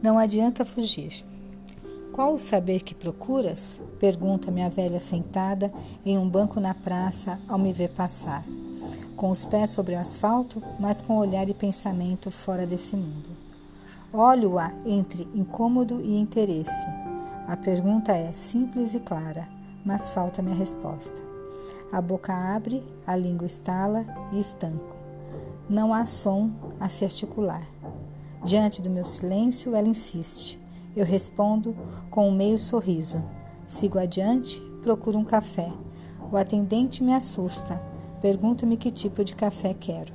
Não adianta fugir. Qual o saber que procuras? Pergunta minha velha sentada em um banco na praça ao me ver passar. Com os pés sobre o asfalto, mas com olhar e pensamento fora desse mundo. Olho-a entre incômodo e interesse. A pergunta é simples e clara, mas falta-me a resposta. A boca abre, a língua estala e estanco. Não há som a se articular. Diante do meu silêncio, ela insiste. Eu respondo com um meio sorriso. Sigo adiante, procuro um café. O atendente me assusta. Pergunta-me que tipo de café quero.